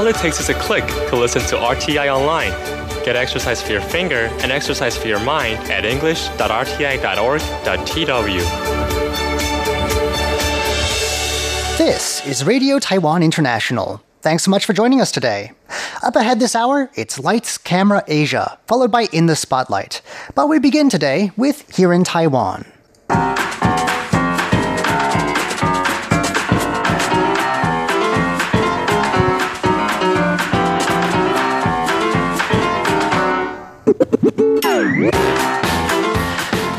All it takes is a click to listen to RTI online. Get exercise for your finger and exercise for your mind at english.rti.org.tw. This is Radio Taiwan International. Thanks so much for joining us today. Up ahead this hour, it's Lights Camera Asia, followed by In the Spotlight. But we begin today with Here in Taiwan.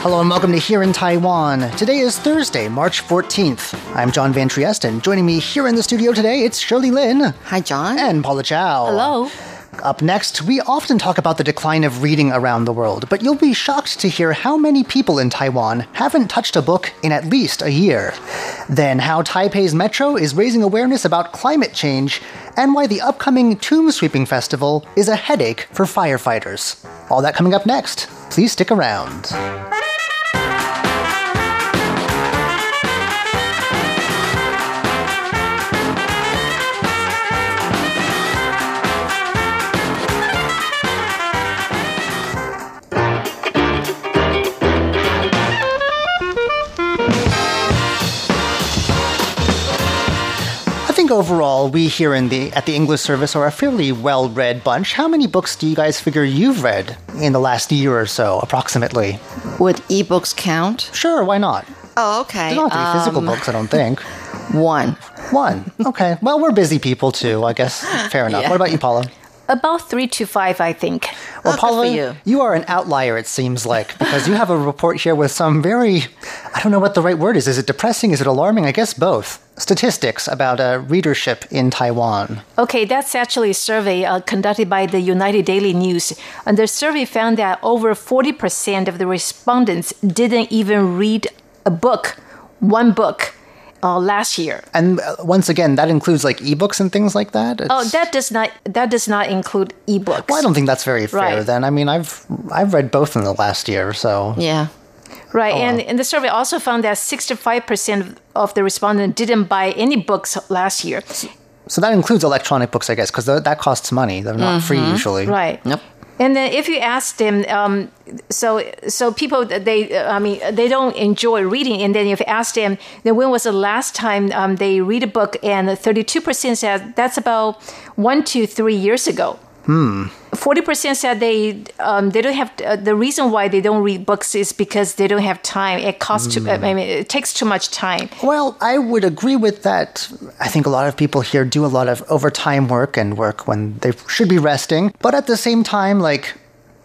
Hello and welcome to Here in Taiwan. Today is Thursday, March 14th. I'm John Van Trieste, and joining me here in the studio today, it's Shirley Lin Hi, John. and Paula Chow. Hello. Up next, we often talk about the decline of reading around the world, but you'll be shocked to hear how many people in Taiwan haven't touched a book in at least a year. Then, how Taipei's metro is raising awareness about climate change, and why the upcoming Tomb Sweeping Festival is a headache for firefighters. All that coming up next. Please stick around. Think overall, we here in the at the English service are a fairly well-read bunch. How many books do you guys figure you've read in the last year or so, approximately? Would ebooks count? Sure, why not? Oh, okay. They don't have to be physical Um, books, I don't think. One. One. Okay. Well, we're busy people too, I guess. Fair enough. Yeah. What about you, Paula? About three to five, I think. Well, Oh, good Paula, for you. are an outlier, it seems like, because you have a report here with some very, I don't know what the right word is. Is it depressing? Is it alarming? I guess both. Statistics about uh, readership in Taiwan. Okay, that's actually a survey uh, conducted by the United Daily News. And the survey found that over 40% of the respondents didn't even read a book, one book, uh, last year. And uh, once again, that includes like ebooks and things like that. Oh, that does not that does not include ebooks. Well, I don't think that's very fair. Right. Then I mean, I've I've read both in the last year, so Yeah. Right, Oh, and, and the survey also found that 65% of the respondents didn't buy any books last year. so that includes electronic books, I guess, because that costs money. They're not free usually. Mm-hmm. Right. Nope. And then if you ask them, um, so so people they I mean they don't enjoy reading, and then if you ask them, then when was the last time um, they read a book? And thirty two percent said that's about one to three years ago. Forty percent said they um, they don't have uh, the reason why they don't read books is because they don't have time. It costs too. I mean, it takes too much time. Well, I would agree with that. I think a lot of people here do a lot of overtime work and work when they should be resting. But at the same time, like,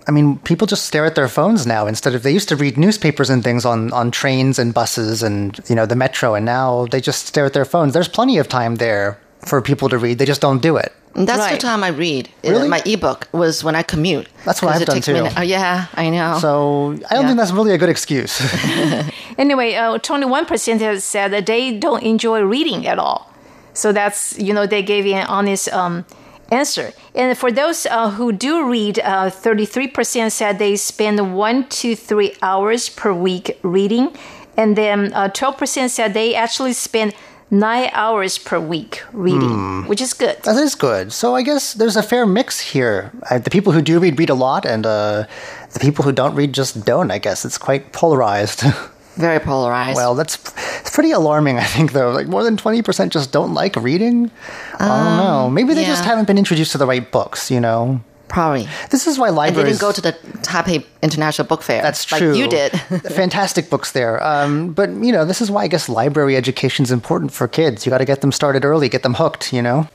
I mean, people just stare at their phones now instead of they used to read newspapers and things on, on trains and buses and, you know, the metro, and now they just stare at their phones. There's plenty of time there for people to read. They just don't do it. And That's Right. the time I read. Uh, Really? My ebook was when I commute. That's what 'Cause I've it done takes me too. an- Oh, yeah, I know. So I don't Yeah. think that's really a good excuse. Anyway, uh, 21% have said that they don't enjoy reading at all. So that's, you know, they gave you an honest um, answer. And for those uh, who do read, uh, 33% said they spend one to three hours per week reading. And then uh, 12% said they actually spend nine hours per week reading, which is good. That is good. So I guess there's a fair mix here. Uh, the people who do read read a lot, and uh, the people who don't read just don't. I guess it's quite polarized. Very polarized. well, that's it's pretty alarming. I think though, like more than twenty percent just don't like reading. I don't know. Maybe they just haven't been introduced to the right books. You know, Probably. this is why libraries. didn't go to the Taipei International Book Fair. That's like true. you did. Fantastic books there. Um, but you know, this is why I guess library education is important for kids. You got to get them started early, get them hooked. You know.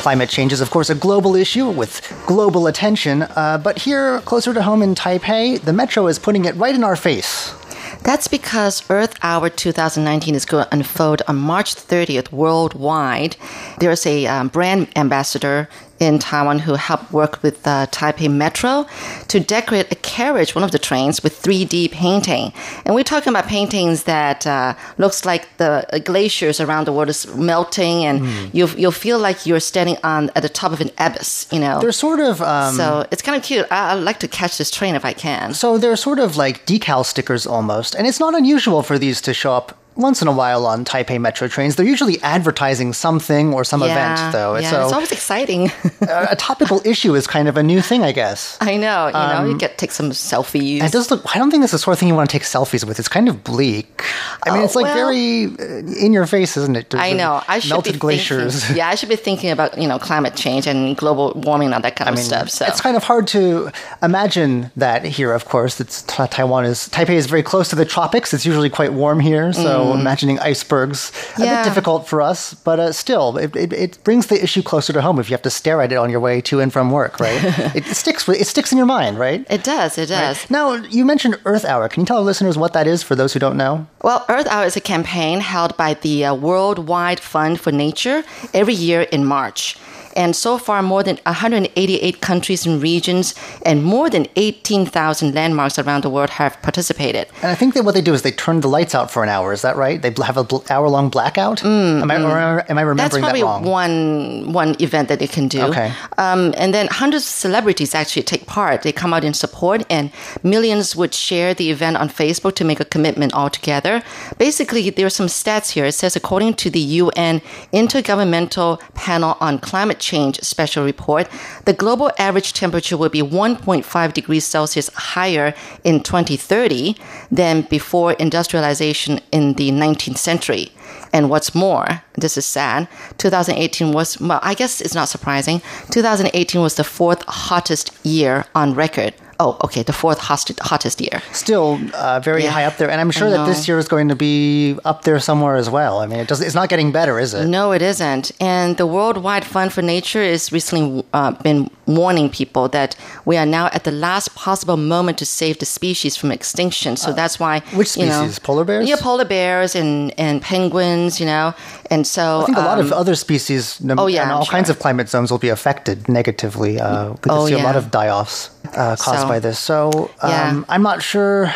Climate change is, of course, a global issue with global attention. Uh, but here, closer to home in Taipei, the metro is putting it right in our face. That's because Earth Hour 2019 is going to unfold on March 30th worldwide. There's a um, brand ambassador in Taiwan who helped work with the Taipei Metro to decorate a carriage, one of the trains, with 3D painting. And we're talking about paintings that uh, looks like the glaciers around the world is melting, and you you'll feel like you're standing on at the top of an abyss. You know, They're sort of. Um, so it's kind of cute. I, I'd like to catch this train if I can. So they're sort of like decal stickers almost, and it's not unusual for these to show up once in a while on Taipei metro trains. They're usually advertising something or some event, though. yeah, so it's always exciting. a a topical issue is kind of a new thing, I guess. I know. You know, Um, you get take some selfies. It does look. I don't think it's the sort of thing you want to take selfies with. It's kind of bleak. I mean, Oh, it's like well- very uh, in your face, isn't it? There's I know. I should melted be glaciers. Thinking, yeah, I should be thinking about you know climate change and global warming and all that kind I of mean, stuff. So it's kind of hard to imagine that here. Of course, it's Taiwan is Taipei is very close to the tropics. It's usually quite warm here, so imagining icebergs a bit. Difficult for us. But uh, still, it, it, it brings the issue closer to home if you have to stare at it on your way to and from work. Right? it sticks. with- It sticks in your mind, right? it does. It does. Now, you mentioned Earth Hour. Can you tell our listeners what that is for those who don't know? Well, Earth Hour is a campaign held by the uh, Worldwide Fund for Nature every year in March. And so far, more than 188 countries and regions and more than 18,000 landmarks around the world have participated. And I think that what they do is they turn the lights out for an hour. Is that right? They have a bl- hour long blackout. am I or am I Mm, That's remembering probably that wrong? one one event that they can do. Okay. Um, and then hundreds of celebrities actually take part. They come out in support, and millions would share the event on Facebook to make a commitment altogether. Basically, there are some stats here. It says according to the UN Intergovernmental Panel on Climate Change special report, the global average temperature will be 1.5 degrees Celsius higher in 2030 than before industrialization in the 19th century. And what's more, this is sad, 2018 was, well, I guess it's not surprising. 2018 was the fourth hottest year on record. Oh, okay, the fourth hottest, hottest year. Still uh, very Yeah, high up there, and I'm sure that this year is going to be up there somewhere as well. I mean, it does. It's not getting better, is it? No, it isn't. And the Worldwide Fund for Nature has recently uh, been warning people that we are now at the last possible moment to save the species from extinction. So that's why. Uh, which you know- species? Polar bears? Yeah, polar bears and, and penguins, you know. And so. I think a lot of um, other species oh, yeah, and all kinds of climate zones will be affected negatively. Uh, we Oh, see a lot of die-offs uh, caused So- by this. So um, Yeah. I'm not sure.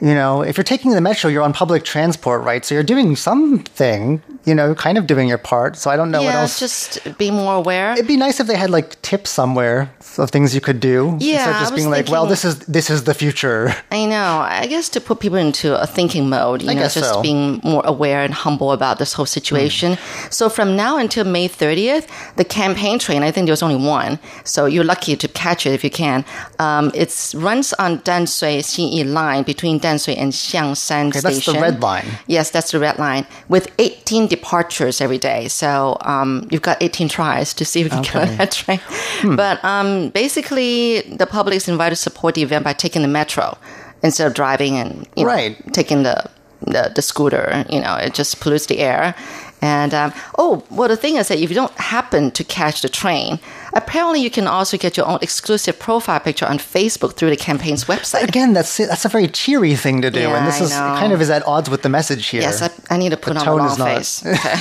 You know, if you're taking the metro, you're on public transport, right? So you're doing something. You know, kind of doing your part. So I don't know yeah, what else. just be more aware. It'd be nice if they had like tips somewhere of things you could do. Yeah, instead of just being like, well, this is this is the future. I know. I guess to put people into a thinking mode, you I know, just so. being more aware and humble about this whole situation. So from now until May 30th, the campaign train, I think there's only one. So you're lucky to catch it if you can. Um, it runs on Danshui Xinyi line between Danshui and Xiangshan Okay, Station. that's the red line. Yes, that's the red line with 18 departures every day. So um, you've got 18 tries to see if you can get on that train. Hmm. But um, basically, the public is invited to support the event by taking the metro instead of driving and you know, Right. taking the, the the scooter. You know, it just pollutes the air. And um, oh, well, the thing is that if you don't happen to catch the train, apparently you can also get your own exclusive profile picture on Facebook through the campaign's website. Again, that's that's a very cheery thing to do, Yeah, and this I is know. kind of is at odds with the message here. Yes, I, I need to put on a tone long is not- face. Okay.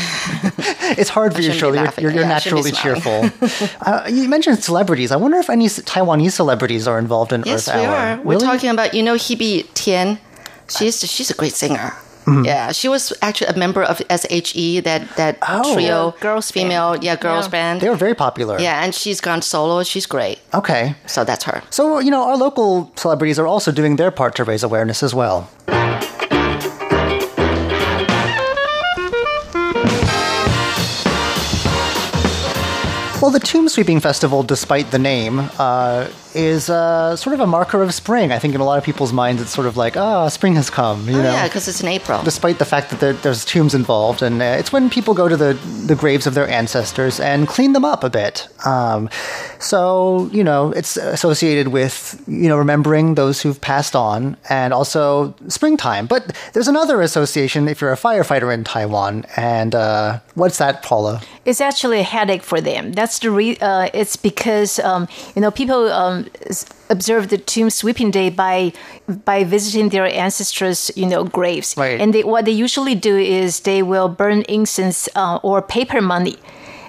It's hard for you, Shirley. You're, you're, you're Yeah, naturally cheerful. uh, you mentioned celebrities. I wonder if any Taiwanese celebrities are involved in Yes, Earth we Hour. are. We're Really? talking about you know Hebe Tian. She's she's a great singer. Mm-hmm. Yeah, she was actually a member of SHE, that that Oh. trio, girls band. female, yeah, girls Yeah. band. They were very popular. yeah, and she's gone solo. She's great. Okay. So that's her. So, you know, our local celebrities are also doing their part to raise awareness as well. Well, the Tomb Sweeping Festival, despite the name, uh, is uh, sort of a marker of spring. I think in a lot of people's minds, it's sort of like, ah, spring has come. You Oh, know? yeah, because it's in April. despite the fact that there, there's tombs involved, and uh, it's when people go to the, the graves of their ancestors and clean them up a bit. Um, so you know, it's associated with you know remembering those who've passed on, and also springtime. But there's another association if you're a firefighter in Taiwan, and uh, what's that, Paula? It's actually a headache for them. That's the re- uh, it's because um, you know people um, observe the tomb sweeping day by by visiting their ancestors' you know graves, Right. and they, what they usually do is they will burn incense uh, or paper money.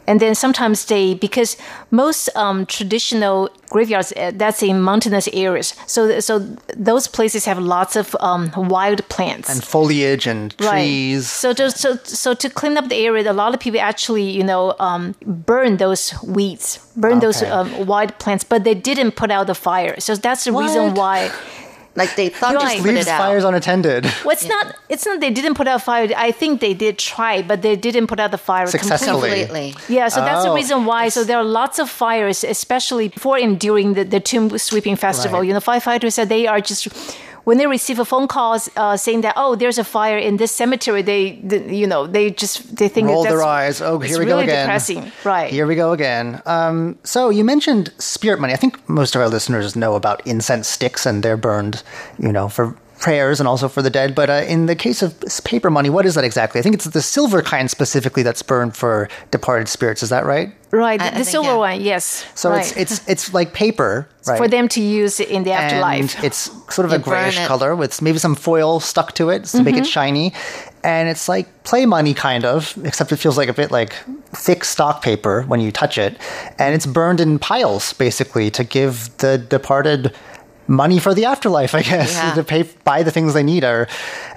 And then sometimes they because most um, traditional graveyards uh, that's in mountainous areas, so so those places have lots of um, wild plants and foliage and trees. right. So just so so to clean up the area, a lot of people actually you know um, burn those weeds, burn those Okay. um, wild plants, but they didn't put out the fire. So that's the reason why. Like they thought Right. just put Leaves it out. fires unattended. Well, it's not. It's not. They didn't put out fire. I think they did try, but they didn't put out the fire Successfully. completely. Completely. Yeah, so that's the Oh. reason why. So there are lots of fires, especially before and during the, the tomb sweeping festival. Right. You know, firefighters said they are just when they receive a phone call uh, saying that oh, there's a fire in this cemetery. They, they you know, they just they think Roll their eyes. Oh, it's here we really go again. Depressing, right? Here we go again. Um, so you mentioned spirit money. I think most of our listeners know about incense sticks, and they're burned, you know, for prayers and also for the dead. But uh, in the case of s- paper money, what is that exactly? I think it's the silver kind specifically that's burned for departed spirits. Is that right? right. I- I the think, silver yeah. one, yes. So right. it's it's it's like paper, right? for them to use in the afterlife. And it's sort of a You burn grayish color with maybe some foil stuck to it to make Mm-hmm. it shiny. And it's like play money, kind of, except it feels like a bit like thick stock paper when you touch it. And it's burned in piles, basically, to give the departed money for the afterlife, I guess, Yeah. to pay buy the things they need. Or,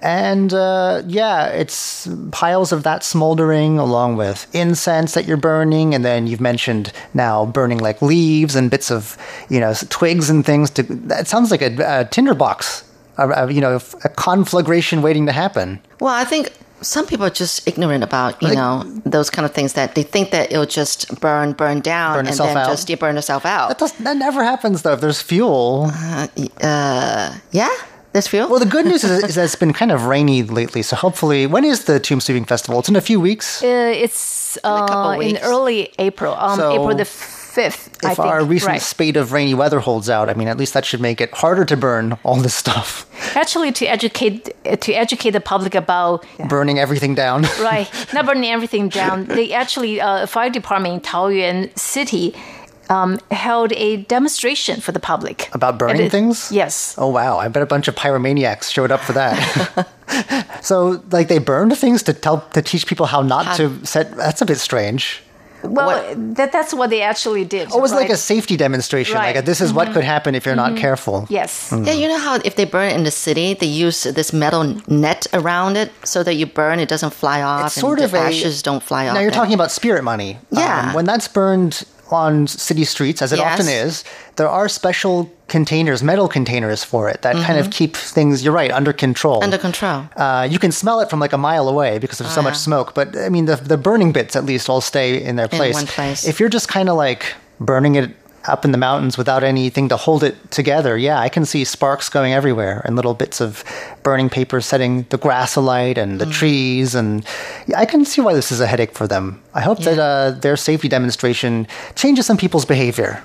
and uh, yeah, it's piles of that smoldering along with incense that you're burning, and then you've mentioned now burning like leaves and bits of you know twigs and things. To that sounds like a, a tinderbox, a, a, you know, a conflagration waiting to happen. Well, I think some people are just ignorant about you like, know those kind of things that they think that it'll just burn, burn down, burn and then out. just you burn yourself out. That, does, that never happens though. If there's fuel, uh, uh, yeah. There's fuel. Well, the good news is, is, that it's been kind of rainy lately, so hopefully, when is the Tomb Sweeping Festival? It's in a few weeks. Uh, it's in, uh, in, early April. Um, so, April the. 5th. If I think. our recent right. spate of rainy weather holds out, I mean, at least that should make it harder to burn all this stuff. Actually, to educate to educate the public about yeah. burning everything down. right, not burning everything down. They actually, uh, fire department in Taoyuan City. Um, held a demonstration for the public about burning it, things. Yes. Oh wow! I bet a bunch of pyromaniacs showed up for that. so, like, they burned things to tell to teach people how not how, to set. That's a bit strange. Well, that that's what they actually did. Oh, it was like a safety demonstration. Like, Right. Mm-hmm. this is what could happen if you're not careful. yes. yeah, you know how if they burn it in the city, they use this metal net around it so that you burn, it doesn't fly off, It's sort and of the a- ashes don't fly off. Now you're there. talking about spirit money. Um, Yeah. when that's burned on city streets, as it Yes. often is, there are special containers, metal containers for it that kind of keep things. You're right, under control. Mm-hmm. under control. Uh, you can smell it from like a mile away because there's so much yeah. smoke. But I mean, the the burning bits at least all stay in their place. In one place. If you're just kind of like burning it up in the mountains without anything to hold it together, yeah, I can see sparks going everywhere and little bits of burning paper setting the grass alight and Mm. the trees. And yeah, I can see why this is a headache for them. I hope that uh, their safety demonstration changes some people's behavior.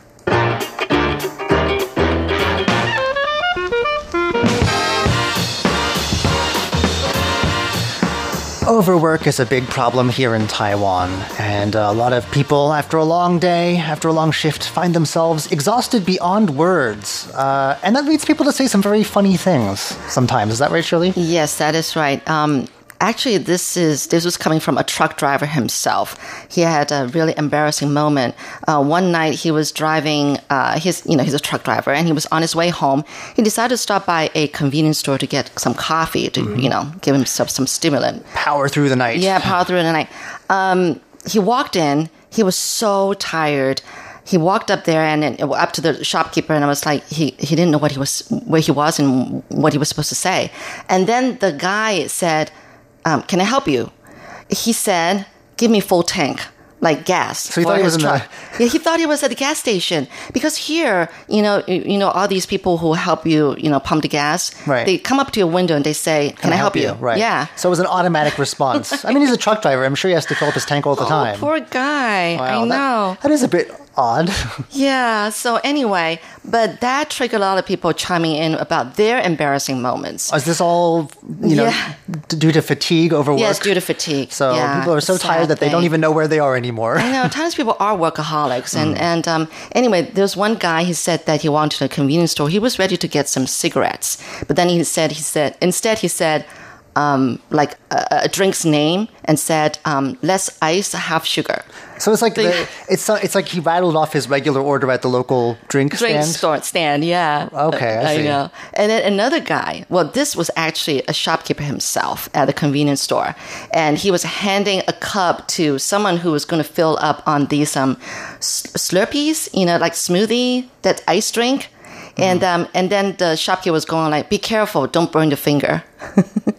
Overwork is a big problem here in Taiwan, and a lot of people, after a long day, after a long shift, find themselves exhausted beyond words. Uh, and that leads people to say some very funny things sometimes. Is that right, Shirley? Yes, that is right. Um, actually, this is this was coming from a truck driver himself. He had a really embarrassing moment. Uh, one night, he was driving. Uh, his you know he's a truck driver, and he was on his way home. He decided to stop by a convenience store to get some coffee to you know give himself some stimulant. Power through the night. Yeah, power through the night. Um, he walked in. He was so tired. He walked up there and, and up to the shopkeeper, and I was like, he he didn't know what he was, where he was, and what he was supposed to say. And then the guy said, um, "Can I help you?" He said, "Give me full tank." Like gas. So he thought he was in the- Yeah, he thought he was at the gas station because here, you know, you, you know, all these people who help you, you know, pump the gas. Right. They come up to your window and they say, "Can, I help, you?" Right. Yeah. So it was an automatic response. I mean, he's a truck driver. I'm sure he has to fill up his tank all the time. Oh, poor guy. Wow, I that- know. that is a bit odd. Yeah. So anyway, but that triggered a lot of people chiming in about their embarrassing moments. Is this all, you know, Yeah. due to fatigue, overwork? Yes, due to fatigue. So Yeah, people are so tired that they don't even know where they are anymore. I know. Times people are workaholics, and Mm. and um, anyway, there's one guy. He said that he wanted a convenience store. He was ready to get some cigarettes, but then he said he said instead he said. Um, like a, a drink's name and said um, less ice, half sugar. So it's like the, it's it's like he rattled off his regular order at the local drink, Drink stand. store stand, yeah. Okay, I see. know. And then another guy. Well, this was actually a shopkeeper himself at a convenience store, and he was handing a cup to someone who was going to fill up on these um, Slurpees, you know, like smoothie, that ice drink. And Mm-hmm. um, and then the shopkeeper was going like, "Be careful, don't burn your finger."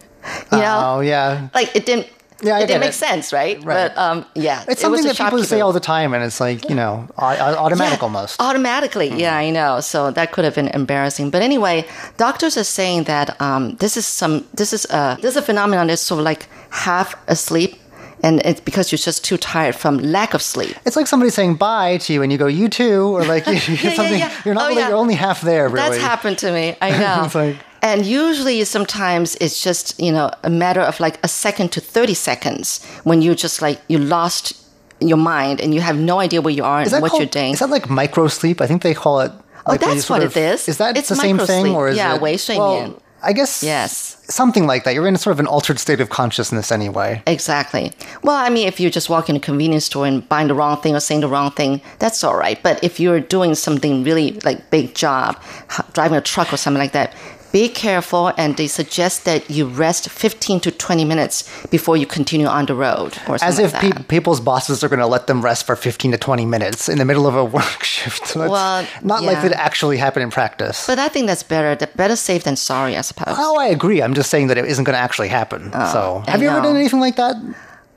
you know, Oh yeah, like it didn't. Yeah, I it didn't make it. sense, right? Right. But um, yeah, it's it was something a that people say all the time, and it's like you know au- au- automatic Yeah, almost. Automatically, yeah, I know. So that could have been embarrassing. But anyway, doctors are saying that um, this is some this is a this is a phenomenon that's sort of like half asleep, and it's because you're just too tired from lack of sleep. It's like somebody saying bye to you, and you go "you too," or like you, yeah, something. yeah. You're not Oh, really, you're only half there. Really, That's happened to me. I know. It's like- and usually, sometimes it's just you know a matter of like a second to thirty seconds when you just like you lost your mind and you have no idea where you are Is and that what called, you're doing. Is that like micro sleep? I think they call it. Oh, like when you that's sort what of- it is. Is that It's the same thing, microsleep. or is Yeah, it? 微睡 Well, 眠. I guess Yes. something like that. You're in sort of an altered state of consciousness anyway. Exactly. Well, I mean, if you just walk in a convenience store and buying the wrong thing or saying the wrong thing, that's all right. But if you're doing something really like big job, h- driving a truck or something like that, be careful. And they suggest that you rest 15 to 20 minutes before you continue on the road As like if that. pe- people's bosses are going to let them rest for 15 to 20 minutes in the middle of a work shift. So Well, not yeah. likely to actually happen in practice. but I think that's better. That better safe than sorry, I suppose. oh, I agree. I'm just saying that it isn't going to actually happen. so, I have you ever done anything like that?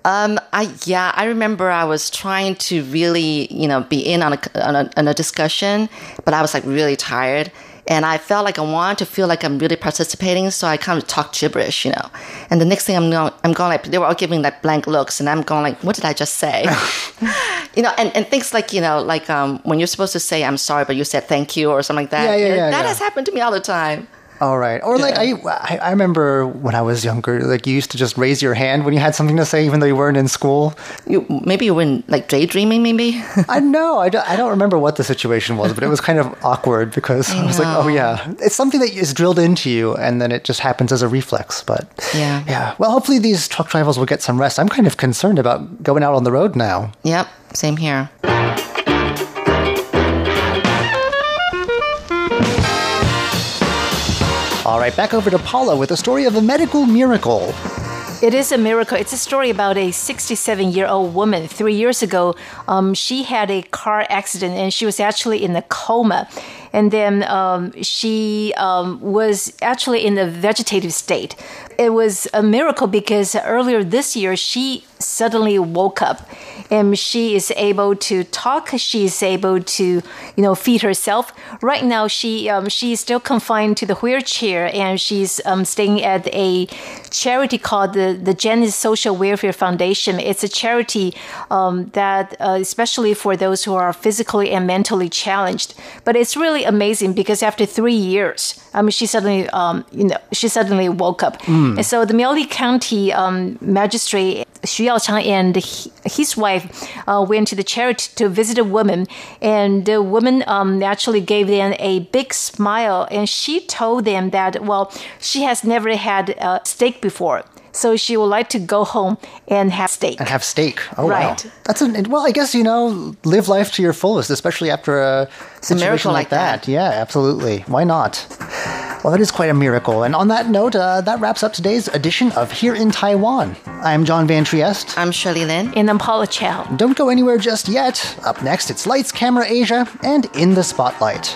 Um, I yeah, I remember I was trying to really, you know, be in on a, on a on a discussion, but I was like really tired, and I felt like I wanted to feel like I'm really participating, so I kind of talk gibberish, you know. And the next thing I'm going, I'm going like they were all giving like blank looks, and I'm going like, what did I just say? you know, and, and things like you know, like um, when you're supposed to say I'm sorry, but you said thank you or something like that. Yeah, yeah, yeah, That yeah. has happened to me all the time. All right. Or like I, I I remember when I was younger, like you used to just raise your hand when you had something to say, even though you weren't in school. You maybe you weren't like daydreaming, maybe. I know. I don't, I don't remember what the situation was, but it was kind of awkward because I, was like, oh yeah, it's something that is drilled into you, and then it just happens as a reflex. But Yeah. yeah. Well, hopefully these truck drivers will get some rest. I'm kind of concerned about going out on the road now. yep, same here. Right, back over to Paula with a story of a medical miracle. It is a miracle. It's a story about a 67 year old woman. Three years ago, um, she had a car accident and she was actually in a coma. And then um, she um, was actually in a vegetative state. It was a miracle because earlier this year, she suddenly woke up and she is able to talk. She is able to, you know, feed herself. Right now, she um, she is still confined to the wheelchair, and she's um, staying at a charity called the the Janice Social Welfare Foundation. It's a charity um, that, uh, especially for those who are physically and mentally challenged. But it's really amazing because after three years, I mean, she suddenly, um, you know, she suddenly woke up. And so the Miaoli County um, magistrate Xu Yaochang and he, his wife uh, went to the charity to visit a woman, and the woman um, actually gave them a big smile, and she told them that well, she has never had a steak before, so she would like to go home and have steak. and have steak. Oh Right. wow, that's an well. I guess you know, live life to your fullest, especially after a situation miracle like like that. that. Yeah, absolutely. Why not? Well, that is quite a miracle. And on that note, uh, that wraps up today's edition of Here in Taiwan. I'm John Van Trieste. I'm Shirley Lin. and I'm Paula Chow. Don't go anywhere just yet. Up next, it's Lights, Camera, Asia, and In the Spotlight.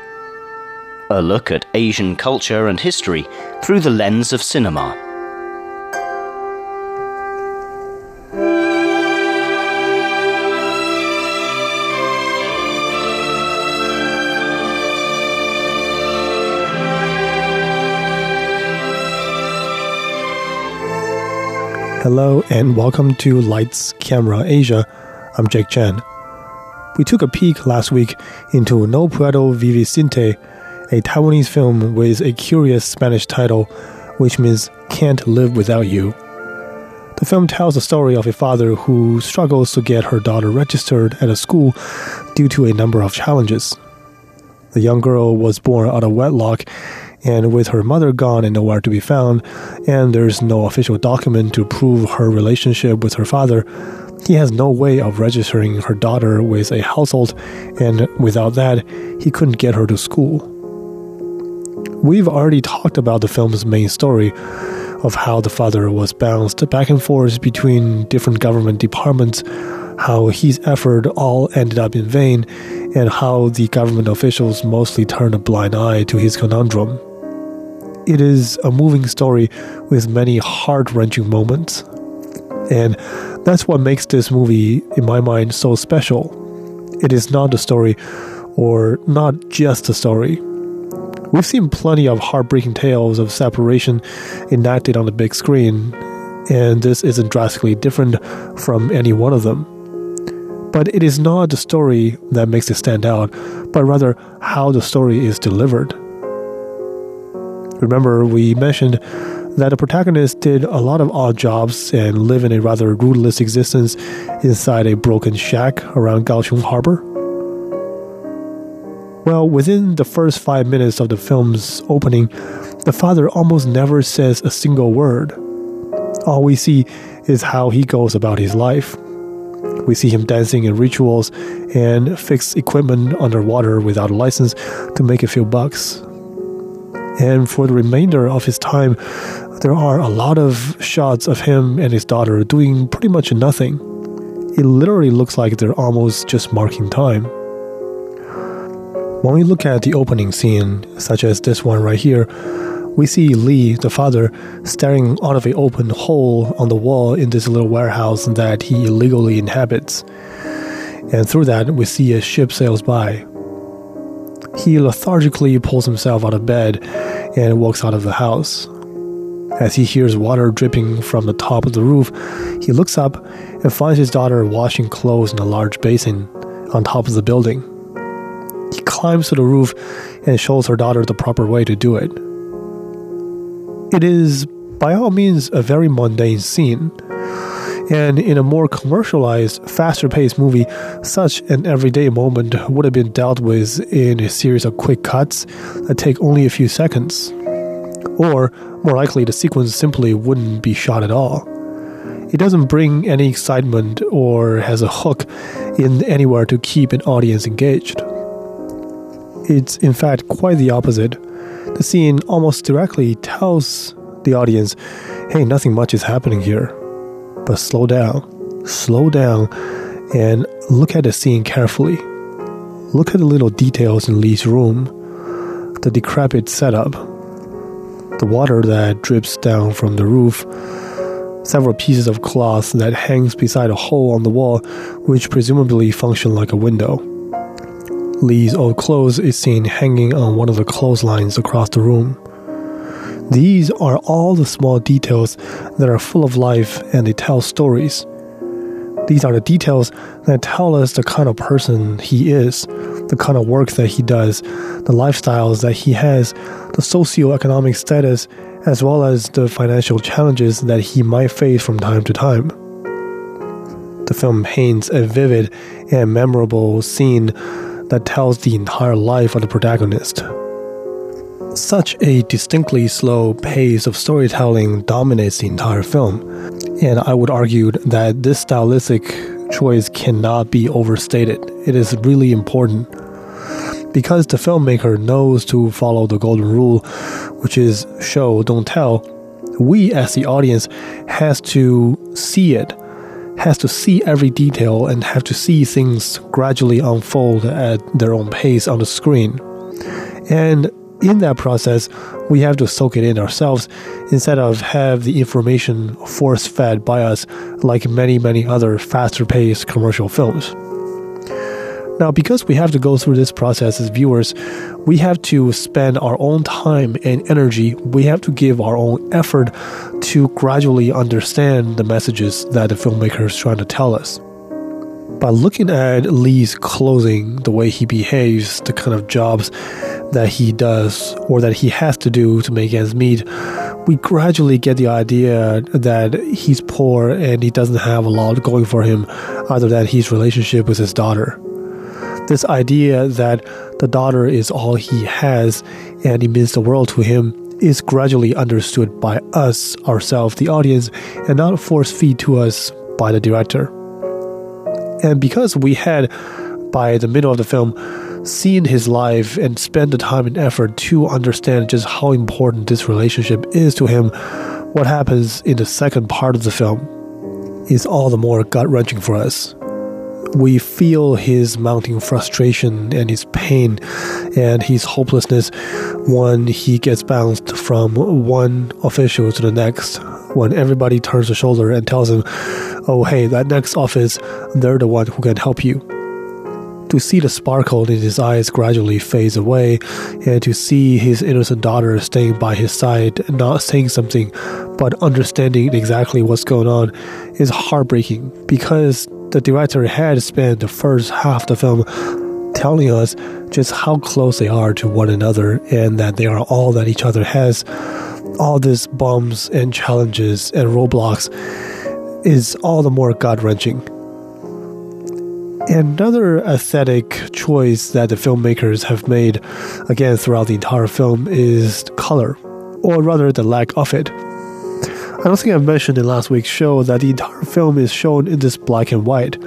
A look at Asian culture and history through the lens of cinema. Hello and welcome to Lights Camera Asia. I'm Jake Chen. We took a peek last week into No Sin Ti, a Taiwanese film with a curious Spanish title, which means Can't Live Without You. The film tells the story of a father who struggles to get her daughter registered at a school due to a number of challenges. The young girl was born out of wedlock and with her mother gone and nowhere to be found, and there's no official document to prove her relationship with her father, he has no way of registering her daughter with a household, and without that, he couldn't get her to school. We've already talked about the film's main story of how the father was bounced back and forth between different government departments, how his effort all ended up in vain, and how the government officials mostly turned a blind eye to his conundrum. It is a moving story with many heart wrenching moments. And that's what makes this movie, in my mind, so special. It is not a story, or not just a story. We've seen plenty of heartbreaking tales of separation enacted on the big screen, and this isn't drastically different from any one of them. But it is not the story that makes it stand out, but rather how the story is delivered. Remember, we mentioned that the protagonist did a lot of odd jobs and live in a rather rootless existence inside a broken shack around Kaohsiung Harbor. Well, within the first five minutes of the film's opening, the father almost never says a single word. All we see is how he goes about his life. We see him dancing in rituals and fix equipment underwater without a license to make a few bucks and for the remainder of his time, there are a lot of shots of him and his daughter doing pretty much nothing. It literally looks like they're almost just marking time. When we look at the opening scene, such as this one right here, we see Lee, the father, staring out of an open hole on the wall in this little warehouse that he illegally inhabits. And through that, we see a ship sails by. He lethargically pulls himself out of bed and walks out of the house. As he hears water dripping from the top of the roof, he looks up and finds his daughter washing clothes in a large basin on top of the building. Climbs to the roof and shows her daughter the proper way to do it. It is, by all means, a very mundane scene. And in a more commercialized, faster paced movie, such an everyday moment would have been dealt with in a series of quick cuts that take only a few seconds. Or, more likely, the sequence simply wouldn't be shot at all. It doesn't bring any excitement or has a hook in anywhere to keep an audience engaged. It's in fact quite the opposite. The scene almost directly tells the audience, hey, nothing much is happening here. But slow down, slow down, and look at the scene carefully. Look at the little details in Lee's room, the decrepit setup, the water that drips down from the roof, several pieces of cloth that hangs beside a hole on the wall, which presumably function like a window. Lee's old clothes is seen hanging on one of the clotheslines across the room. These are all the small details that are full of life and they tell stories. These are the details that tell us the kind of person he is, the kind of work that he does, the lifestyles that he has, the socioeconomic status, as well as the financial challenges that he might face from time to time. The film paints a vivid and memorable scene that tells the entire life of the protagonist. Such a distinctly slow pace of storytelling dominates the entire film, and I would argue that this stylistic choice cannot be overstated. It is really important because the filmmaker knows to follow the golden rule, which is show, don't tell. We, as the audience, has to see it, has to see every detail, and have to see things gradually unfold at their own pace on the screen. And in that process, we have to soak it in ourselves instead of have the information force fed by us like many, many other faster paced commercial films. Now, because we have to go through this process as viewers, we have to spend our own time and energy, we have to give our own effort to gradually understand the messages that the filmmaker is trying to tell us. By looking at Lee's clothing, the way he behaves, the kind of jobs that he does or that he has to do to make ends meet, we gradually get the idea that he's poor and he doesn't have a lot going for him other than his relationship with his daughter this idea that the daughter is all he has and it means the world to him is gradually understood by us, ourselves, the audience, and not force feed to us by the director. And because we had, by the middle of the film, seen his life and spent the time and effort to understand just how important this relationship is to him, what happens in the second part of the film is all the more gut wrenching for us we feel his mounting frustration and his pain and his hopelessness when he gets bounced from one official to the next. When everybody turns a shoulder and tells him, oh, hey, that next office, they're the one who can help you. To see the sparkle in his eyes gradually fades away, and to see his innocent daughter staying by his side, not saying something, but understanding exactly what's going on, is heartbreaking because the director had spent the first half of the film telling us just how close they are to one another and that they are all that each other has. All these bumps and challenges and roadblocks is all the more gut wrenching. Another aesthetic choice that the filmmakers have made, again throughout the entire film, is color, or rather the lack of it. I don't think I mentioned in last week's show that the entire film is shown in this black and white,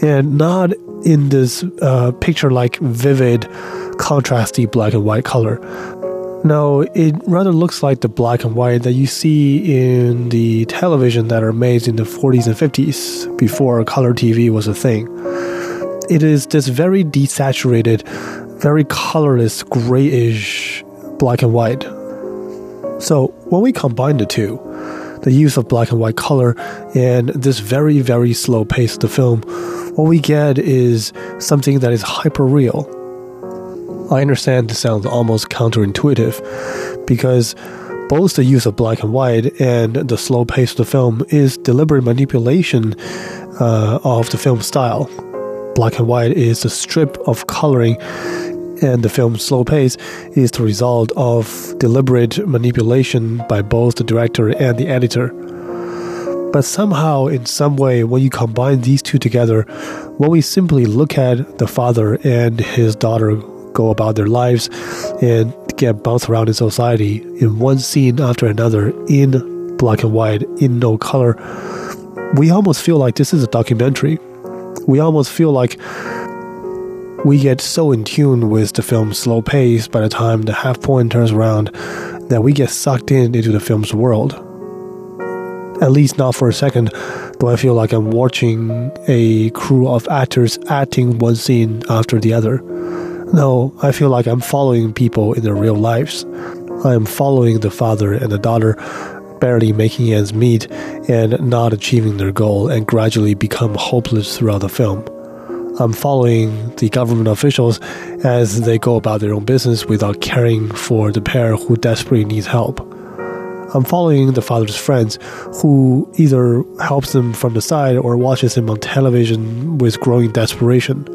and not in this uh, picture-like vivid, contrasty black and white color. No, it rather looks like the black and white that you see in the television that are made in the 40s and 50s before color TV was a thing. It is this very desaturated, very colorless, grayish black and white. So when we combine the two, the use of black and white color and this very, very slow pace of the film, what we get is something that is hyper real. I understand this sounds almost counterintuitive because both the use of black and white and the slow pace of the film is deliberate manipulation uh, of the film style. Black and white is the strip of coloring and the film's slow pace is the result of deliberate manipulation by both the director and the editor. But somehow, in some way, when you combine these two together, when we simply look at the father and his daughter go about their lives and get bounced around in society in one scene after another in black and white, in no color, we almost feel like this is a documentary. We almost feel like we get so in tune with the film's slow pace by the time the half point turns around that we get sucked in into the film's world. At least not for a second do I feel like I'm watching a crew of actors acting one scene after the other. No, I feel like I'm following people in their real lives. I am following the father and the daughter barely making ends meet and not achieving their goal and gradually become hopeless throughout the film. I'm following the government officials as they go about their own business without caring for the pair who desperately needs help. I'm following the father's friends who either helps him from the side or watches him on television with growing desperation.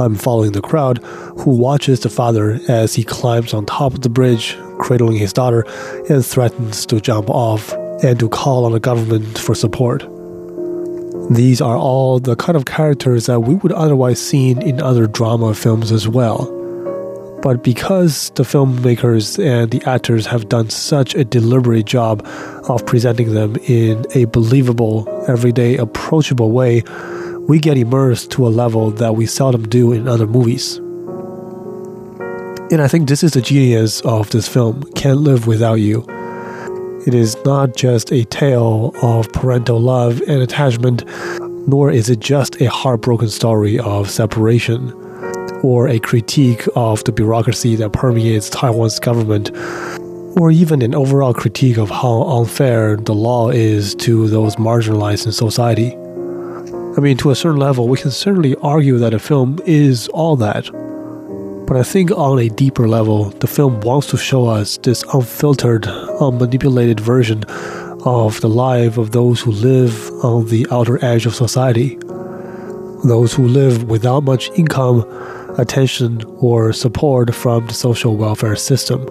I'm following the crowd who watches the father as he climbs on top of the bridge, cradling his daughter, and threatens to jump off and to call on the government for support. These are all the kind of characters that we would otherwise see in other drama films as well. But because the filmmakers and the actors have done such a deliberate job of presenting them in a believable, everyday, approachable way, we get immersed to a level that we seldom do in other movies. And I think this is the genius of this film, Can't Live Without You. It is not just a tale of parental love and attachment, nor is it just a heartbroken story of separation or a critique of the bureaucracy that permeates Taiwan's government, or even an overall critique of how unfair the law is to those marginalized in society. I mean, to a certain level, we can certainly argue that a film is all that. But I think on a deeper level, the film wants to show us this unfiltered, unmanipulated version of the life of those who live on the outer edge of society. Those who live without much income, attention, or support from the social welfare system,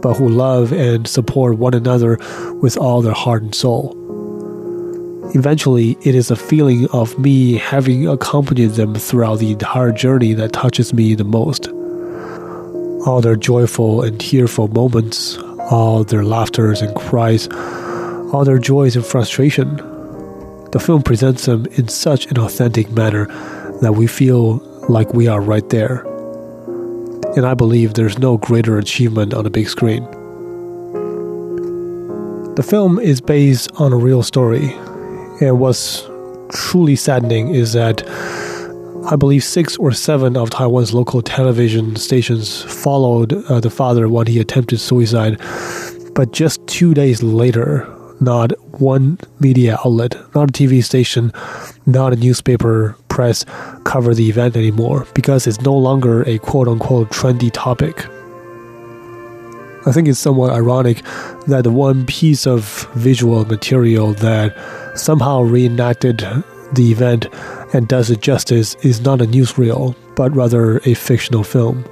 but who love and support one another with all their heart and soul. Eventually, it is a feeling of me having accompanied them throughout the entire journey that touches me the most. All their joyful and tearful moments, all their laughters and cries, all their joys and frustration. The film presents them in such an authentic manner that we feel like we are right there. And I believe there's no greater achievement on a big screen. The film is based on a real story and what's truly saddening is that I believe six or seven of Taiwan's local television stations followed uh, the father when he attempted suicide. But just two days later, not one media outlet, not a TV station, not a newspaper press cover the event anymore because it's no longer a quote unquote trendy topic. I think it's somewhat ironic that the one piece of visual material that somehow reenacted the event and does it justice is not a newsreel, but rather a fictional film.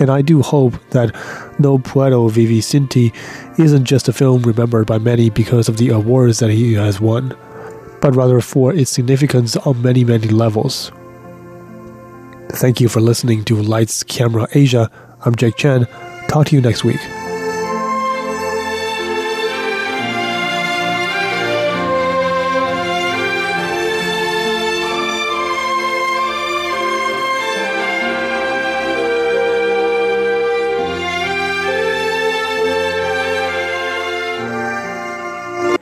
And I do hope that No Puedo Vivi Sin Ti isn't just a film remembered by many because of the awards that he has won, but rather for its significance on many, many levels. Thank you for listening to Lights Camera Asia. I'm Jake Chen. Talk to you next week.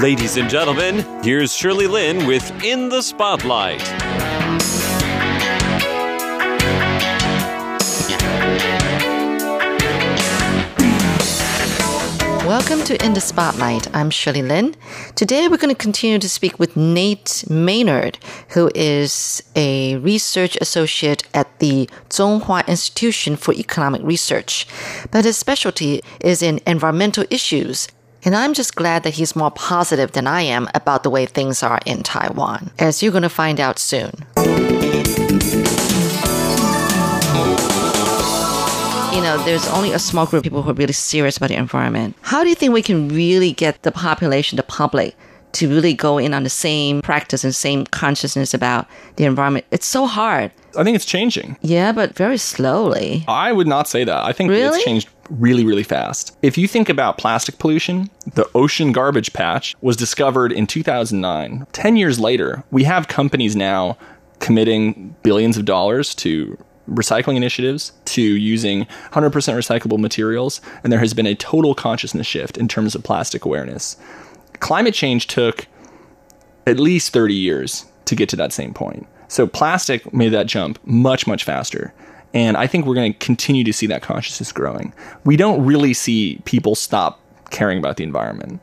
Ladies and gentlemen, here's Shirley Lin with In the Spotlight. Welcome to In the Spotlight. I'm Shirley Lin. Today we're going to continue to speak with Nate Maynard, who is a research associate at the Chung-Hua Institution for Economic Research. But his specialty is in environmental issues. And I'm just glad that he's more positive than I am about the way things are in Taiwan, as you're going to find out soon. you know, there's only a small group of people who are really serious about the environment. How do you think we can really get the population, the public, to really go in on the same practice and same consciousness about the environment? It's so hard. I think it's changing. Yeah, but very slowly. I would not say that. I think Really? it's changed really, really fast. If you think about plastic pollution, the ocean garbage patch was discovered in 2009. 10 years later, we have companies now committing billions of dollars to recycling initiatives, to using 100% recyclable materials, and there has been a total consciousness shift in terms of plastic awareness. Climate change took at least 30 years to get to that same point. So plastic made that jump much, much faster. And I think we're going to continue to see that consciousness growing. We don't really see people stop caring about the environment.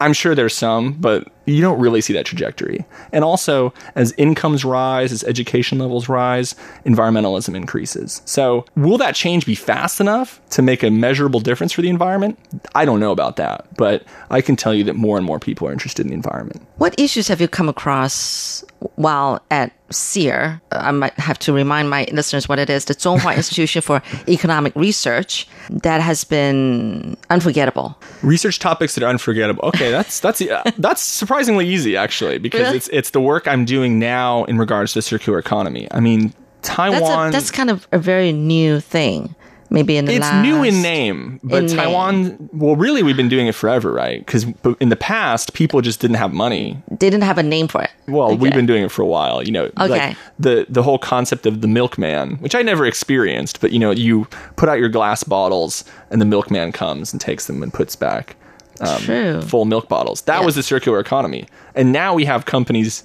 I'm sure there's some, but you don't really see that trajectory. And also, as incomes rise, as education levels rise, environmentalism increases. So, will that change be fast enough to make a measurable difference for the environment? I don't know about that, but I can tell you that more and more people are interested in the environment. What issues have you come across while at CIER? I might have to remind my listeners what it is the Chung-Hua Institution for Economic Research that has been unforgettable. Research topics that are unforgettable. Okay, that's that's uh, that's surprisingly easy actually because Really? it's it's the work I'm doing now in regards to circular economy. I mean, That's, Taiwan a, that's kind of a very new thing. Maybe in the it's last new in name, but in name. Taiwan. Well, really, we've been doing it forever, right? Because in the past, people just didn't have money. Didn't have a name for it. Well, we've been doing it for a while. You know, Okay. like the the whole concept of the milkman, which I never experienced, but you know, you put out your glass bottles, and the milkman comes and takes them and puts back um, full milk bottles. That Yeah. was the circular economy, and now we have companies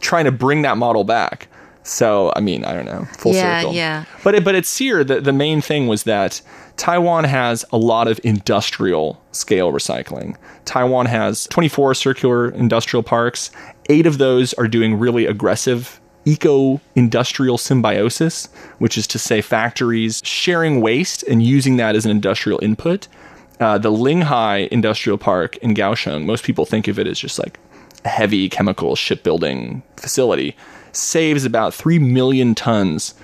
trying to bring that model back. So, I mean, I don't know, full Yeah, circle. yeah. But it, but it's here. The, the main thing was that Taiwan has a lot of industrial scale recycling. Taiwan has 24 circular industrial parks. Eight of those are doing really aggressive eco industrial symbiosis, which is to say factories sharing waste and using that as an industrial input. Uh, the Linhai Industrial Park in Kaohsiung, most people think of it as just like a heavy chemical shipbuilding facility, saves about 3 million tons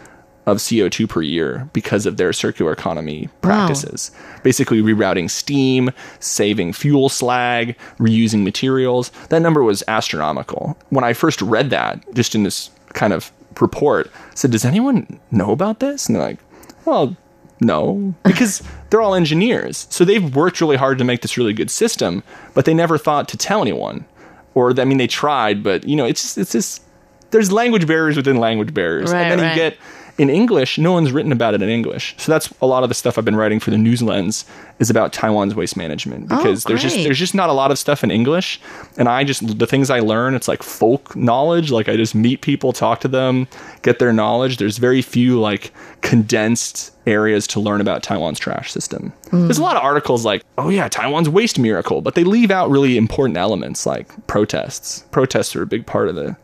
of CO2 per year because of their circular economy practices. Basically, rerouting steam, saving fuel slag, reusing materials. That number was astronomical. When I first read that, just in this kind of report, I said, Does anyone know about this? And they're like, Well, no, because they're all engineers. So they've worked really hard to make this really good system, but they never thought to tell anyone. Or, I mean, they tried, but, you know, it's just, it's just, there's language barriers within language barriers. Right, and then right. you get, in English, no one's written about it in English. So that's a lot of the stuff I've been writing for the News Lens is about Taiwan's waste management oh, because there's just there's just not a lot of stuff in English, and I just the things I learn it's like folk knowledge. Like I just meet people, talk to them, get their knowledge. There's very few like condensed areas to learn about Taiwan's trash system. Hmm. There's a lot of articles like, oh yeah, Taiwan's waste miracle, but they leave out really important elements like protests. Protests are a big part of the,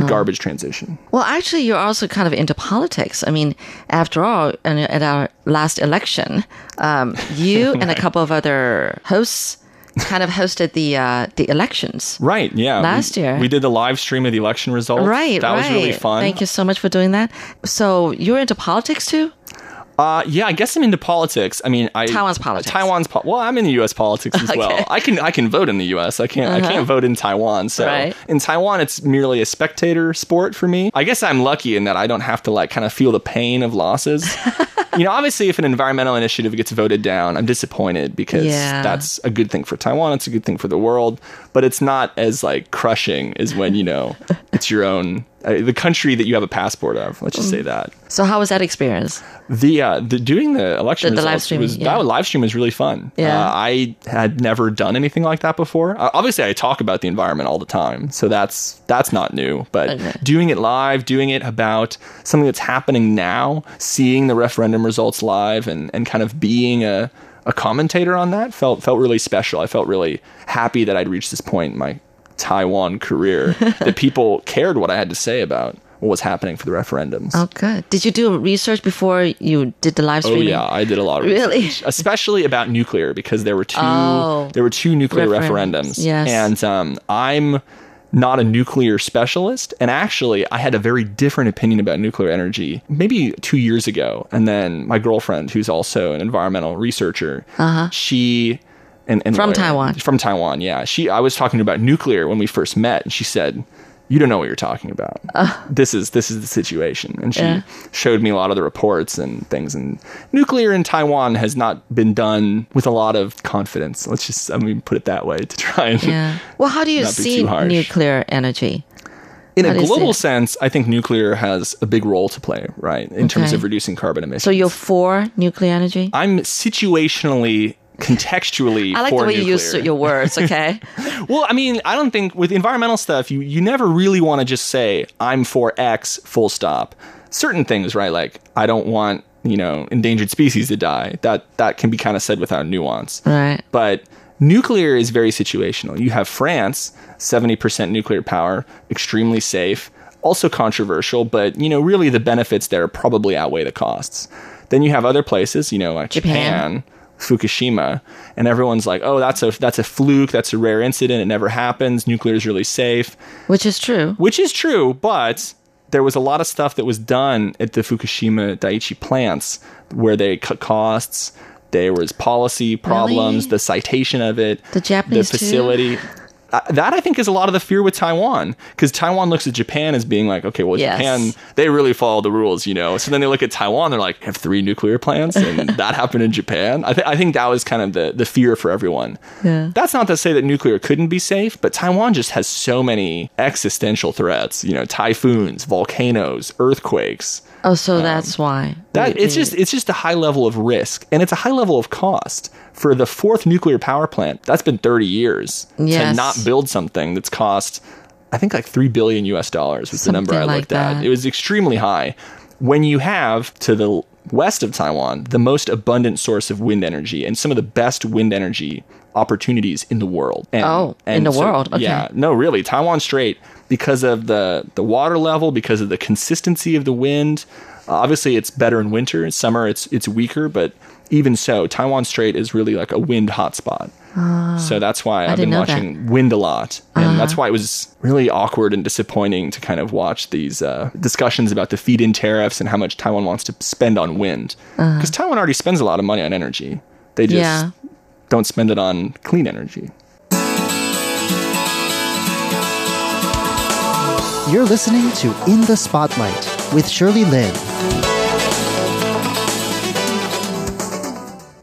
the garbage transition. Well, actually, you're also kind of into politics. I mean, after all, in- at our last election, um, you and a couple of other hosts kind of hosted the uh, the elections. Right. Yeah. Last we, year. we did the live stream of the election results. Right, That right. was really fun. Thank you so much for doing that. So you're into politics too? Uh, yeah, I guess I'm into politics. I mean, I Taiwan's politics. Taiwan's po- well, I'm in the U.S. politics as well. I can I can vote in the U.S. I can't I can't vote in Taiwan. So Uh-huh. Right. in Taiwan, it's merely a spectator sport for me. I guess I'm lucky in that I don't have to like kind of feel the pain of losses. you know, obviously, if an environmental initiative gets voted down, I'm disappointed because Yeah. that's a good thing for Taiwan. It's a good thing for the world, but it's not as like crushing as when you know it's your own. Uh, the country that you have a passport of. Let's just say Mm. that. So how was that experience? The uh, the doing the election The- the live streaming, was yeah. that live stream was really fun. Yeah. Uh, I had never done anything like that before. Uh, obviously, I talk about the environment all the time, so that's that's not new. But Okay. doing it live, doing it about something that's happening now, seeing the referendum results live, and and kind of being a a commentator on that felt felt really special. I felt really happy that I'd reached this point in my Taiwan career that people cared what I had to say about what was happening for the referendums. Oh, good. Did you do research before you did the live stream? Oh yeah, I did a lot of Really? research, especially about nuclear because there were two Oh. there were two nuclear Referendums, referendums, yes. and um, I'm not a nuclear specialist, and actually I had a very different opinion about nuclear energy maybe two years ago, and then my girlfriend, who's also an environmental researcher, she. And, and Uh-huh. From Taiwan. From Taiwan, yeah. She, I was talking about nuclear when we first met, and she said, "You don't know what you're talking about. This is this is the situation." And she Uh. Yeah. showed me a lot of the reports and things. And nuclear in Taiwan has not been done with a lot of confidence. Let's just, I mean, put it that way to try and. Yeah. Well, how do you see nuclear energy? In a do you see global sense, I think nuclear has a big role to play, right, in terms of reducing carbon emissions. So you're for nuclear energy? I'm situationally, contextually I like for the way you use your words, okay? Well, I mean, I don't think with environmental stuff, you you never really want to just say I'm for X, full stop. Certain things, right? Like I don't want you know endangered species to die. That that can be kind of said without nuance. right. But Nuclear is very situational. You have France, 70% nuclear power, extremely safe, also controversial, but you know, really the benefits there probably outweigh the costs. Then you have other places, you know, like Japan. Japan, Fukushima, and everyone's like, "Oh, that's a that's a fluke, that's a rare incident, it never happens. Nuclear is really safe." Which is true. Which is true, but there was a lot of stuff that was done at the Fukushima Daiichi plants where they cut costs. There was policy problems, Really? the citation of it, The Japanese the facility. Uh, that I think is a lot of the fear with Taiwan because Taiwan looks at Japan as being like, okay, well, Yes. Japan they really follow the rules, you know. So then they look at Taiwan, they're like, have three nuclear plants, and that happened in Japan. I, th- I think that was kind of the the fear for everyone. Yeah. That's not to say that nuclear couldn't be safe, but Taiwan just has so many existential threats. You know, typhoons, volcanoes, earthquakes. Oh, so um, that's why. That it's just it's just a high level of risk, and it's a high level of cost for the fourth nuclear power plant. That's been thirty years to not build something that's cost. I think like three billion U.S. dollars was the number I like looked at. It was extremely high. When you have to the west of Taiwan the most abundant source of wind energy and some of the best wind energy opportunities in the world. And, Oh, in and the world. Okay. Yeah, no, really, Taiwan Strait because of the the water level, because of the consistency of the wind. Uh, obviously, it's better in winter. In summer, it's it's weaker, but even so, Taiwan Strait is really like a wind hotspot. so that's why I've been know that. Watching Wind a lot, and that's why it was really awkward and disappointing to kind of watch these uh, discussions about the feed-in tariffs and how much Taiwan wants to spend on wind. Because Taiwan already spends a lot of money on energy. They just. Yeah. Don't spend it on clean energy. You're listening to In the Spotlight with Shirley Lin.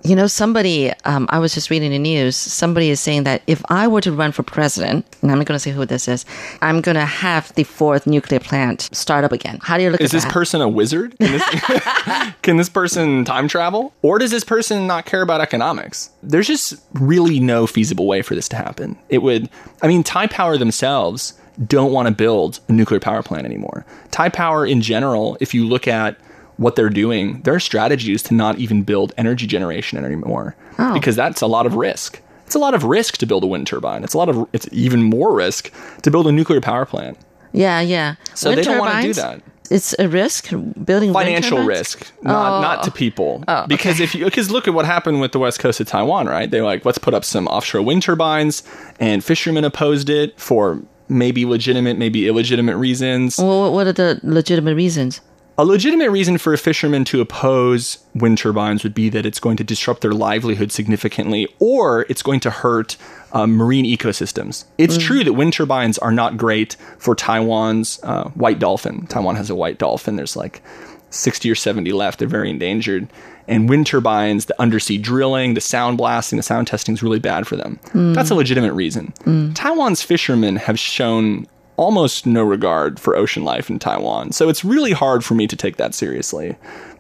You know, somebody, um, I was just reading the news, somebody is saying that if I were to run for president, and I'm not going to say who this is, I'm going to have the fourth nuclear plant start up again. How do you look Is at this that? person a wizard? Can this, can this person time travel? Or does this person not care about economics? There's just really no feasible way for this to happen. It would, I mean, Taipower themselves don't want to build a nuclear power plant anymore. Taipower in general, if you look at what they're doing, their strategy is to not even build energy generation anymore Oh. because that's a lot of risk. It's a lot of risk to build a wind turbine. It's a lot of, it's even more risk to build a nuclear power plant. yeah, yeah. So Wind they don't want to do that. It's a risk building financial risk, not oh. not to people. Oh, because if you because look at what happened with the west coast of Taiwan, right? They like let's put up some offshore wind turbines, and fishermen opposed it for maybe legitimate, maybe illegitimate reasons. Well, what are the legitimate reasons? A legitimate reason for a fisherman to oppose wind turbines would be that it's going to disrupt their livelihood significantly or it's going to hurt um, marine ecosystems. It's true that wind turbines are not great for Taiwan's uh, white dolphin. Taiwan has a white dolphin. There's like 60 or 70 left. They're very endangered. And wind turbines, the undersea drilling, the sound blasting, the sound testing is really bad for them. That's a legitimate reason. Taiwan's fishermen have shown almost no regard for ocean life in Taiwan. So it's really hard for me to take that seriously.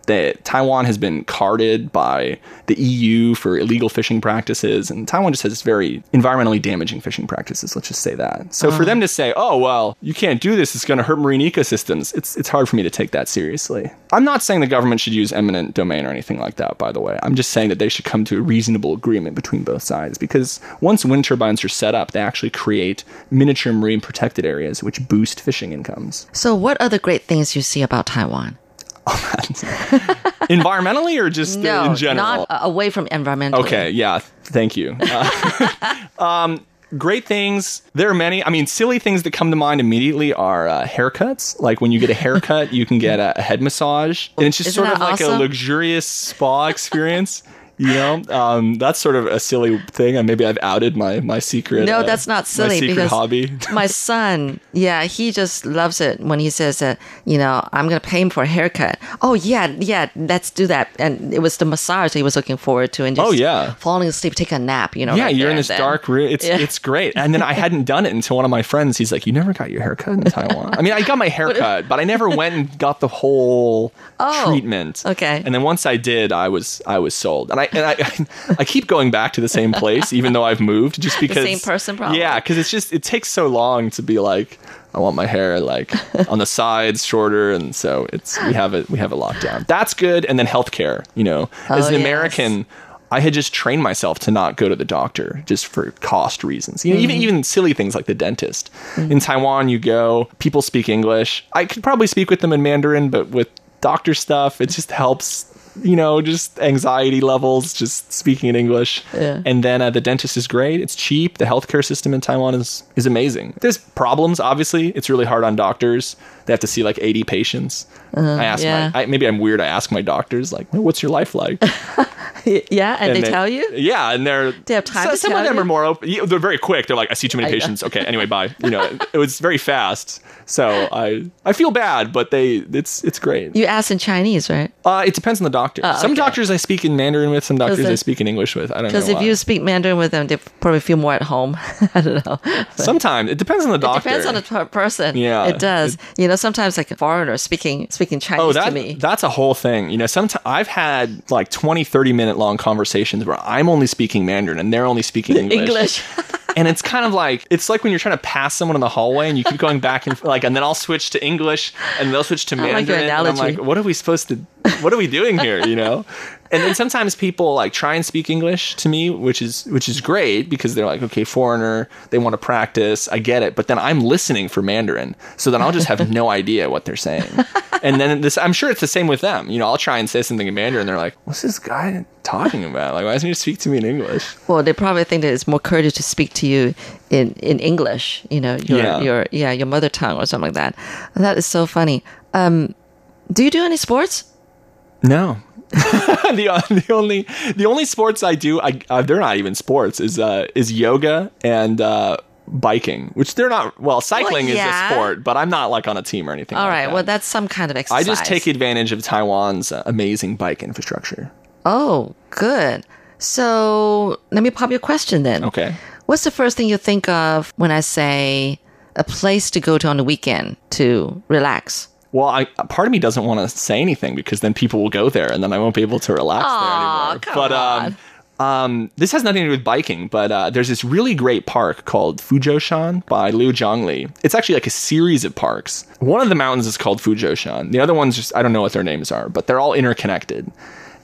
That Taiwan has been carded by the EU for illegal fishing practices, and Taiwan just has very environmentally damaging fishing practices. Let's just say that. So for uh-huh. them to say, "Oh well, you can't do this; it's going to hurt marine ecosystems," it's it's hard for me to take that seriously. I'm not saying the government should use eminent domain or anything like that. By the way, I'm just saying that they should come to a reasonable agreement between both sides because once wind turbines are set up, they actually create miniature marine protected areas, which boost fishing incomes. So, what are the great things you see about Taiwan? Environmentally, or just No, in general? not away from environmental. Okay, yeah, thank you. Uh, um, great things. There are many. I mean, silly things that come to mind immediately are uh, haircuts. Like when you get a haircut, you can get a, head massage, and it's just Isn't sort of that like a luxurious spa experience. You know, um, that's sort of a silly thing, and maybe I've outed my my secret. No, uh, that's not my silly secret because hobby. my son, yeah, he just loves it when he says that, you know, I'm going to pay him for a haircut. Oh, yeah, yeah, let's do that. And it was the massage he was looking forward to and just Oh, yeah. falling asleep, take a nap, you know. yeah, right you're in this dark room. It's Yeah. it's great. And then I hadn't done it until one of my friends. He's like, "You never got your haircut in Taiwan." I mean, I got my haircut, but I never went and got the whole Oh, treatment. okay. And then once I did, I was I was sold. And I and I I keep going back to the same place, even though I've moved, just because same person, probably. Yeah, because it's just it takes so long to be like. I want my hair like on the sides shorter, and so it's we have it we have it locked down. That's good, and then healthcare. You know, oh, as Oh, an yes. American, I had just trained myself to not go to the doctor just for cost reasons. You know, even mm-hmm. even silly things like the dentist. Mm-hmm. In Taiwan, you go, people speak English. I could probably speak with them in Mandarin, but with doctor stuff, it just helps. You know, just anxiety levels, just speaking in English. Yeah. And then uh, the dentist is great. It's cheap. The healthcare system in Taiwan is is amazing. There's problems, obviously. It's really hard on doctors. They have to see like 80 patients. I ask yeah. my, I, maybe I'm weird. I ask my doctors like, "What's your life like?" yeah, and, they, tell you. Yeah, and they're They have time so- some of them you? are more open. They're very quick. They're like, "I see too many I know. patients." Okay, anyway, bye. You know, it, it was very fast. So I I feel bad, but they it's it's great. You ask in Chinese, right? Uh, it depends on the doctor. Oh, some okay. doctors I speak in Mandarin with. Some doctors I speak in English with. I don't know. Because if why. you speak Mandarin with them, they probably feel more at home. I don't know. sometimes it depends on the It doctor. depends on the per- person. Yeah, it does. you know, sometimes like a foreigner speaking speaking oh, Chinese Oh, that, to me. that's a whole thing. You know, sometimes I've had like 20, 30 minute long conversations where I'm only speaking Mandarin and they're only speaking English. English. and it's kind of like it's like when you're trying to pass someone in the hallway and you keep going back and like and then I'll switch to English and they'll switch to I like Mandarin and I'm like what are we supposed to what are we doing here you know and then sometimes people like try and speak English to me which is which is great because they're like okay foreigner they want to practice I get it but then I'm listening for Mandarin so then I'll just have no idea what they're saying and then this I'm sure it's the same with them you know I'll try and say something in Mandarin they're like what's this guy talking about like why doesn't he speak to me in English well, they probably think that it's more courteous to speak to you in, in English, you know, your, Yeah. your, yeah, your mother tongue or something like that. That is so funny. Um, do you do any sports? No. the, the only the only sports I do I uh, they're not even sports is uh is yoga and uh biking which they're not well cycling yeah. is a sport but I'm not like on a team or anything All like right. that. Well, that's some kind of exercise. I just take advantage of Taiwan's uh, amazing bike infrastructure Oh, good. So let me pop your question then. okay What's the first thing you think of when I say a place to go to on the weekend to relax? Well I part of me doesn't want to say anything because then people will go there and then I won't be able to relax Aw, there anymore but um um, this has nothing to do with biking, but uh, there's this really great park called Fuzhoushan by Liuzhangli. It's actually like a series of parks. One of the mountains is called Fuzhoushan. The other ones just I don't know what their names are, but they're all interconnected.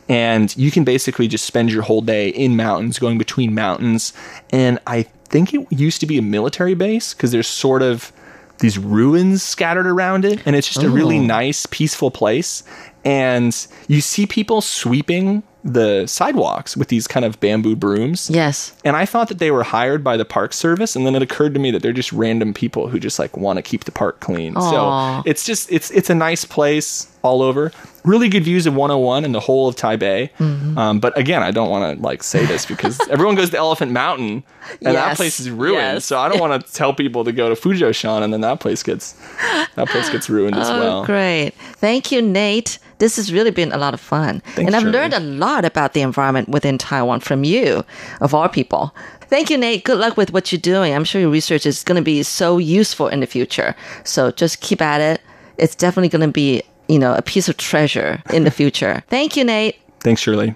And you can basically just spend your whole day in mountains, going between mountains. And I think it used to be a military base because there's sort of these ruins scattered around it, and it's just a really oh. nice, peaceful place. And you see people sweeping the sidewalks with these kind of bamboo brooms. Yes. And I thought that they were hired by the park service, and then it occurred to me that they're just random people who just like want to keep the park clean. Aw. So it's just it's it's a nice place all over. Really good views of 101 and the whole of Taipei. Mm-hmm. Um, but again, I don't want to like say this because everyone goes to Elephant Mountain, and that place is ruined. Yes. So I don't want to tell people to go to Fuzhoushan, and then that place gets that place gets ruined as Oh, well. great. Thank you, Nate. This has really been a lot of fun. and I've Shirley. learned a lot about the environment within Taiwan from you, of all people. Thank you, Nate. Good luck with what you're doing. I'm sure your research is going to be so useful in the future. So just keep at it. It's definitely going to be, you know, a piece of treasure in the future. Thank you, Nate. Thanks, Shirley.